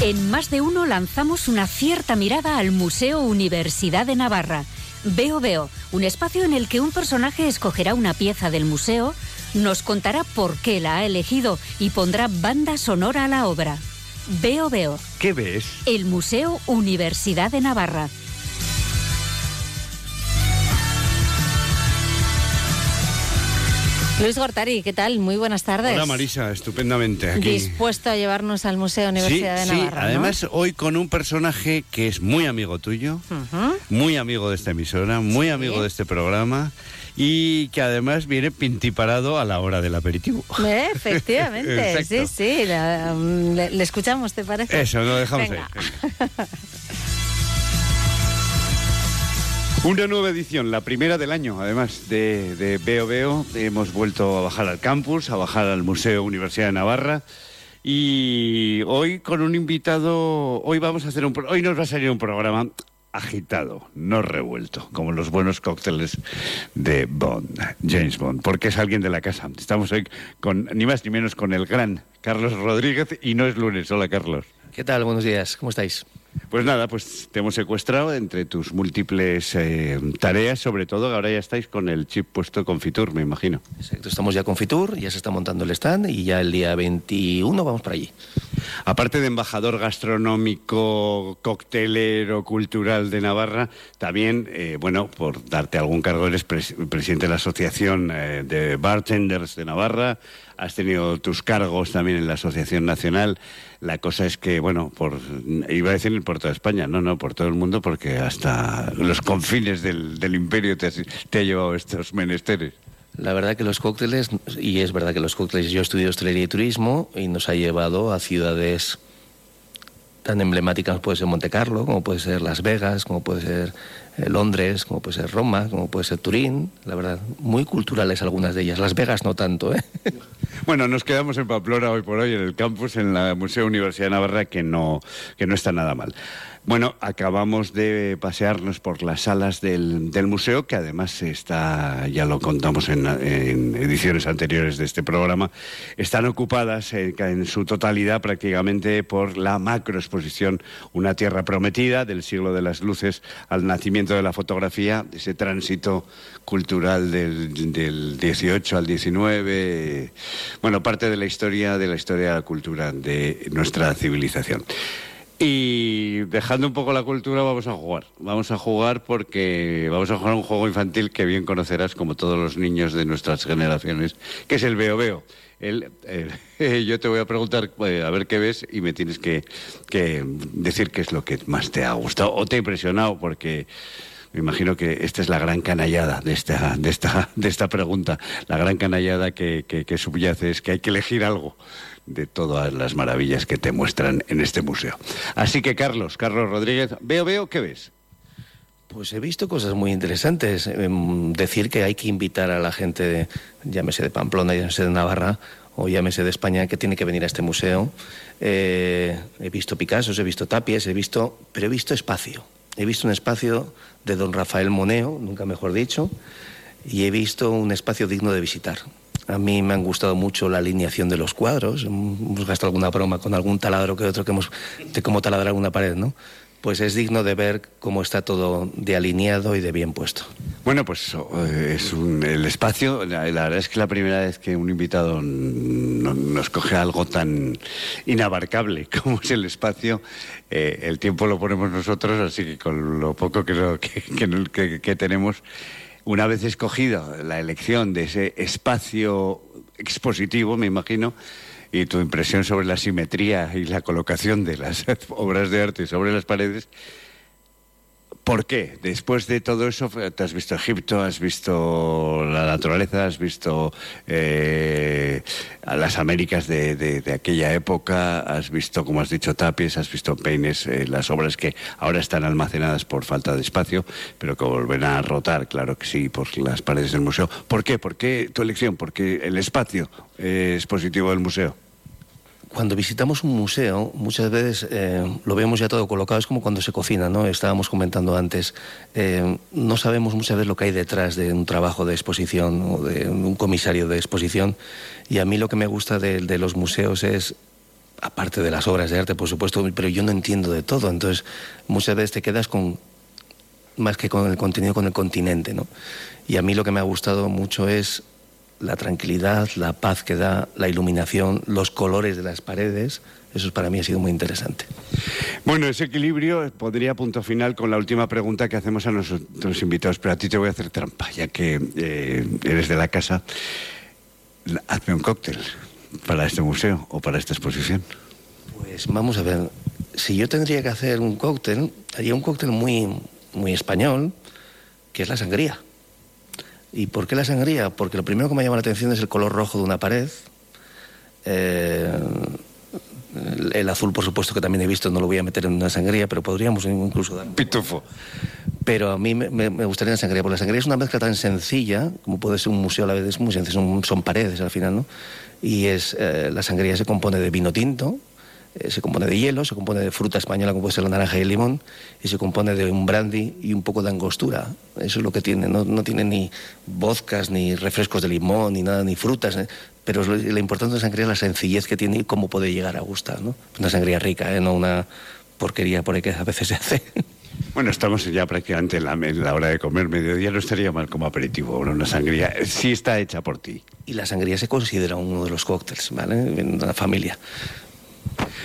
En más de uno lanzamos una cierta mirada al Museo Universidad de Navarra. Veo Veo, un espacio en el que un personaje escogerá una pieza del museo, nos contará por qué la ha elegido y pondrá banda sonora a la obra. Veo Veo. ¿Qué ves? El Museo Universidad de Navarra. Luis Gortari, ¿qué tal? Muy buenas tardes. Hola Marisa, estupendamente aquí. Dispuesto a llevarnos al Museo Universidad sí, de Navarra. Sí, además hoy con un personaje que es muy amigo tuyo, muy amigo de esta emisora, muy amigo de este programa y que además viene pintiparado a la hora del aperitivo. Eh, efectivamente, sí, sí. Mm, le, escuchamos, ¿te parece? Eso, lo dejamos ahí. Una nueva edición, la primera del año, además de, de Veo Veo. Hemos vuelto a bajar al campus, a bajar al Museo Universidad de Navarra. Y hoy con un invitado, hoy vamos a hacer un, hoy nos va a salir un programa agitado, no revuelto, como los buenos cócteles de Bond, James Bond, porque es alguien de la casa. Estamos hoy con ni más ni menos con el gran Carlos Rodríguez y no es lunes. Hola, Carlos. ¿Qué tal? Buenos días. ¿Cómo estáis? Pues nada, pues te hemos secuestrado entre tus múltiples eh, tareas, sobre todo ahora ya estáis con el chip puesto con Fitur, me imagino. Exacto, estamos ya con Fitur, ya se está montando el stand y ya el día 21 vamos para allí. Aparte de embajador gastronómico, coctelero, cultural de Navarra, también, eh, bueno, por darte algún cargo, eres presidente de la Asociación eh, de Bartenders de Navarra, has tenido tus cargos también en la Asociación Nacional. La cosa es que, bueno, por, iba a decir por toda España, no, no, por todo el mundo, porque hasta los confines del, imperio te, te ha llevado estos menesteres. La verdad que los cócteles, y es verdad que los cócteles, yo estudio hostelería y turismo y nos ha llevado a ciudades tan emblemáticas como puede ser Monte Carlo, como puede ser Las Vegas, como puede ser Londres, como puede ser Roma, como puede ser Turín, la verdad, muy culturales algunas de ellas. Las Vegas no tanto, ¿eh? Bueno, nos quedamos en Pamplona hoy por hoy, en el campus, en la Museo Universidad de Navarra, que no, que no está nada mal. Bueno, acabamos de pasearnos por las salas del, museo, que además está, ya lo contamos en, ediciones anteriores de este programa, están ocupadas en, su totalidad prácticamente por la macroexposición Una Tierra Prometida, del siglo de las luces al nacimiento de la fotografía, ese tránsito cultural del, del 18 al 19, bueno, parte de la historia, de la historia de la cultura de nuestra civilización. Y dejando un poco la cultura, vamos a jugar. Vamos a jugar porque vamos a jugar un juego infantil que bien conocerás, como todos los niños de nuestras generaciones, que es el Veo Veo. Yo te voy a preguntar eh, a ver qué ves y me tienes que, decir qué es lo que más te ha gustado o te ha impresionado, porque me imagino que esta es la gran canallada de esta, de esta, de esta pregunta. La gran canallada que, que, que subyace es que hay que elegir algo de todas las maravillas que te muestran en este museo. Así que Carlos, Carlos Rodríguez, veo, veo, ¿qué ves? Pues he visto cosas muy interesantes. Em, decir que hay que invitar a la gente, de, llámese de Pamplona, llámese de Navarra o llámese de España, que tiene que venir a este museo. Eh, he visto Picasso, he visto Tapies, he visto, pero he visto espacio. He visto un espacio de don Rafael Moneo, nunca mejor dicho, y he visto un espacio digno de visitar. A mí me han gustado mucho la alineación de los cuadros. Hemos gastado alguna broma con algún taladro que otro que hemos de cómo taladrar una pared, ¿no? Pues es digno de ver cómo está todo de alineado y de bien puesto. Bueno, pues eh, es el espacio. La, verdad es que la primera vez que un invitado nos coge algo tan inabarcable como es el espacio, eh, el tiempo lo ponemos nosotros, así que con lo poco que, que tenemos una vez escogida la elección de ese espacio expositivo, me imagino, y tu impresión sobre la simetría y la colocación de las obras de arte sobre las paredes, ¿Por qué? Después de todo eso, te has visto Egipto, has visto la naturaleza, has visto eh, a las Américas de, aquella época, has visto, como has dicho, tapies, has visto peines, eh, las obras que ahora están almacenadas por falta de espacio, pero que volverán a rotar, claro que sí, por las paredes del museo. ¿Por qué? ¿Por qué tu elección? Porque el espacio eh, es positivo del museo cuando visitamos un museo, muchas veces eh, lo vemos ya todo colocado, es como cuando se cocina, ¿no? Estábamos comentando antes, eh, no sabemos muchas veces lo que hay detrás de un trabajo de exposición o de un comisario de exposición, y a mí lo que me gusta de, los museos es aparte de las obras de arte, por supuesto, pero yo no entiendo de todo. Entonces, muchas veces te quedas con más que con el contenido, con el continente, ¿no? Y a mí lo que me ha gustado mucho es la tranquilidad, la paz que da, la iluminación, los colores de las paredes. Eso para mí ha sido muy interesante. Bueno, ese equilibrio podría punto final con la última pregunta que hacemos a nuestros invitados, pero a ti te voy a hacer trampa, ya que eh, eres de la casa. Hazme un cóctel para este museo o para esta exposición. Pues vamos a ver, si yo tendría que hacer un cóctel, haría un cóctel muy, muy español, que es la sangría. ¿Y por qué la sangría? Porque lo primero que me llama la atención es el color rojo de una pared. Eh, el azul, por supuesto, que también he visto, no lo voy a meter en una sangría, pero podríamos incluso dar... Pitufo. Pero a mí me, gustaría la sangría, porque la sangría es una mezcla tan sencilla, como puede ser un museo a la vez, es muy sencillo, son, son paredes al final, ¿no? Y es, eh, la sangría se compone de vino tinto, eh, se compone de hielo, se compone de fruta española como puede ser la naranja y el limón, y se compone de un brandy y un poco de angostura. Eso es lo que tiene, no, no tiene ni vodkas, ni refrescos de limón, ni nada, ni frutas, ¿eh? pero lo, lo, importante de la sangría es la sencillez que tiene y cómo puede llegar a gustar. ¿no? Una sangría rica, ¿eh? no una porquería por ahí que a veces se hace. Bueno, estamos ya prácticamente en la, hora de comer, mediodía no estaría mal como aperitivo, una sangría sí está hecha por ti. Y la sangría se considera uno de los cócteles, ¿vale? En la familia.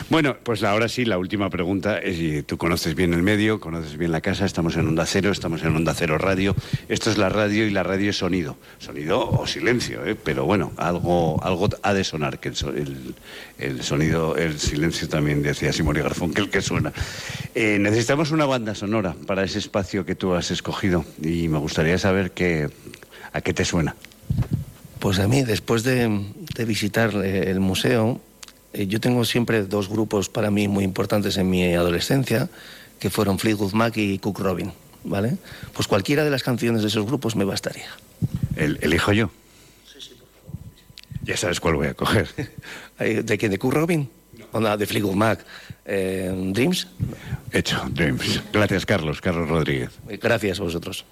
Bueno, pues ahora sí, la última pregunta es, tú conoces bien el medio, conoces bien la casa, estamos en Onda Cero, estamos en Onda Cero Radio, esto es la radio y la radio es sonido, sonido o silencio, ¿eh? pero bueno, algo, algo ha de sonar, que el, sonido, el silencio también decía Simón Garfón, que el que suena. Eh, necesitamos una banda sonora para ese espacio que tú has escogido y me gustaría saber qué, a qué te suena. Pues a mí, después de visitar el museo, eh, yo tengo siempre dos grupos para mí muy importantes en mi adolescencia, que fueron Fleetwood Mac y Cook Robin, ¿vale? Pues cualquiera de las canciones de esos grupos me bastaría. ¿El, ¿Elijo yo? Sí, sí, por favor. Ya sabes cuál voy a coger. ¿De quién? ¿De Cook Robin? No, de Fleetwood Mac. Eh, ¿Dreams? Hecho, Dreams. Gracias, Carlos. Carlos Rodríguez. Gracias a vosotros.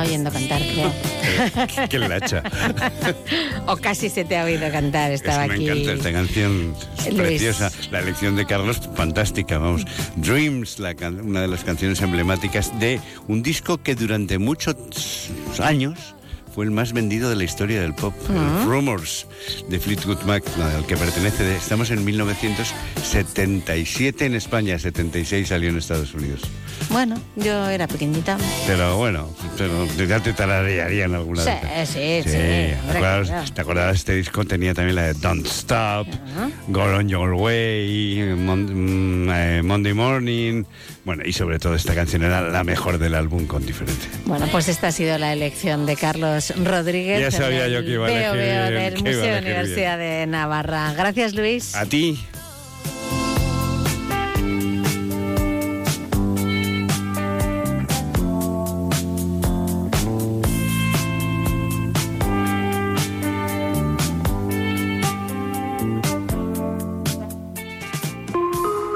Está oyendo cantar, creo. Qué lacha. o casi se te ha oído cantar, estaba me aquí. Me encanta esta canción, es preciosa. La elección de Carlos, fantástica, vamos. Dreams, la una de las canciones emblemáticas de un disco que durante muchos años fue el más vendido de la historia del pop. Uh Rumors de Fleetwood Mac, al que pertenece. Estamos en 1977 en España, 76 salió en Estados Unidos. Bueno, yo era pequeñita. Pero bueno, pero ya te tararearían alguna sí, Sí, sí, sí. ¿Te acuerdas? Este disco tenía también la de Don't Stop, Go On Your Way, mm, eh, Monday Morning. Bueno, y sobre todo esta canción era la mejor del álbum con diferencia. Bueno, pues esta ha sido la elección de Carlos Rodríguez. Ya sabía yo que iba a elegir. del Museo Universidad de Navarra. Gracias, Luis. A ti.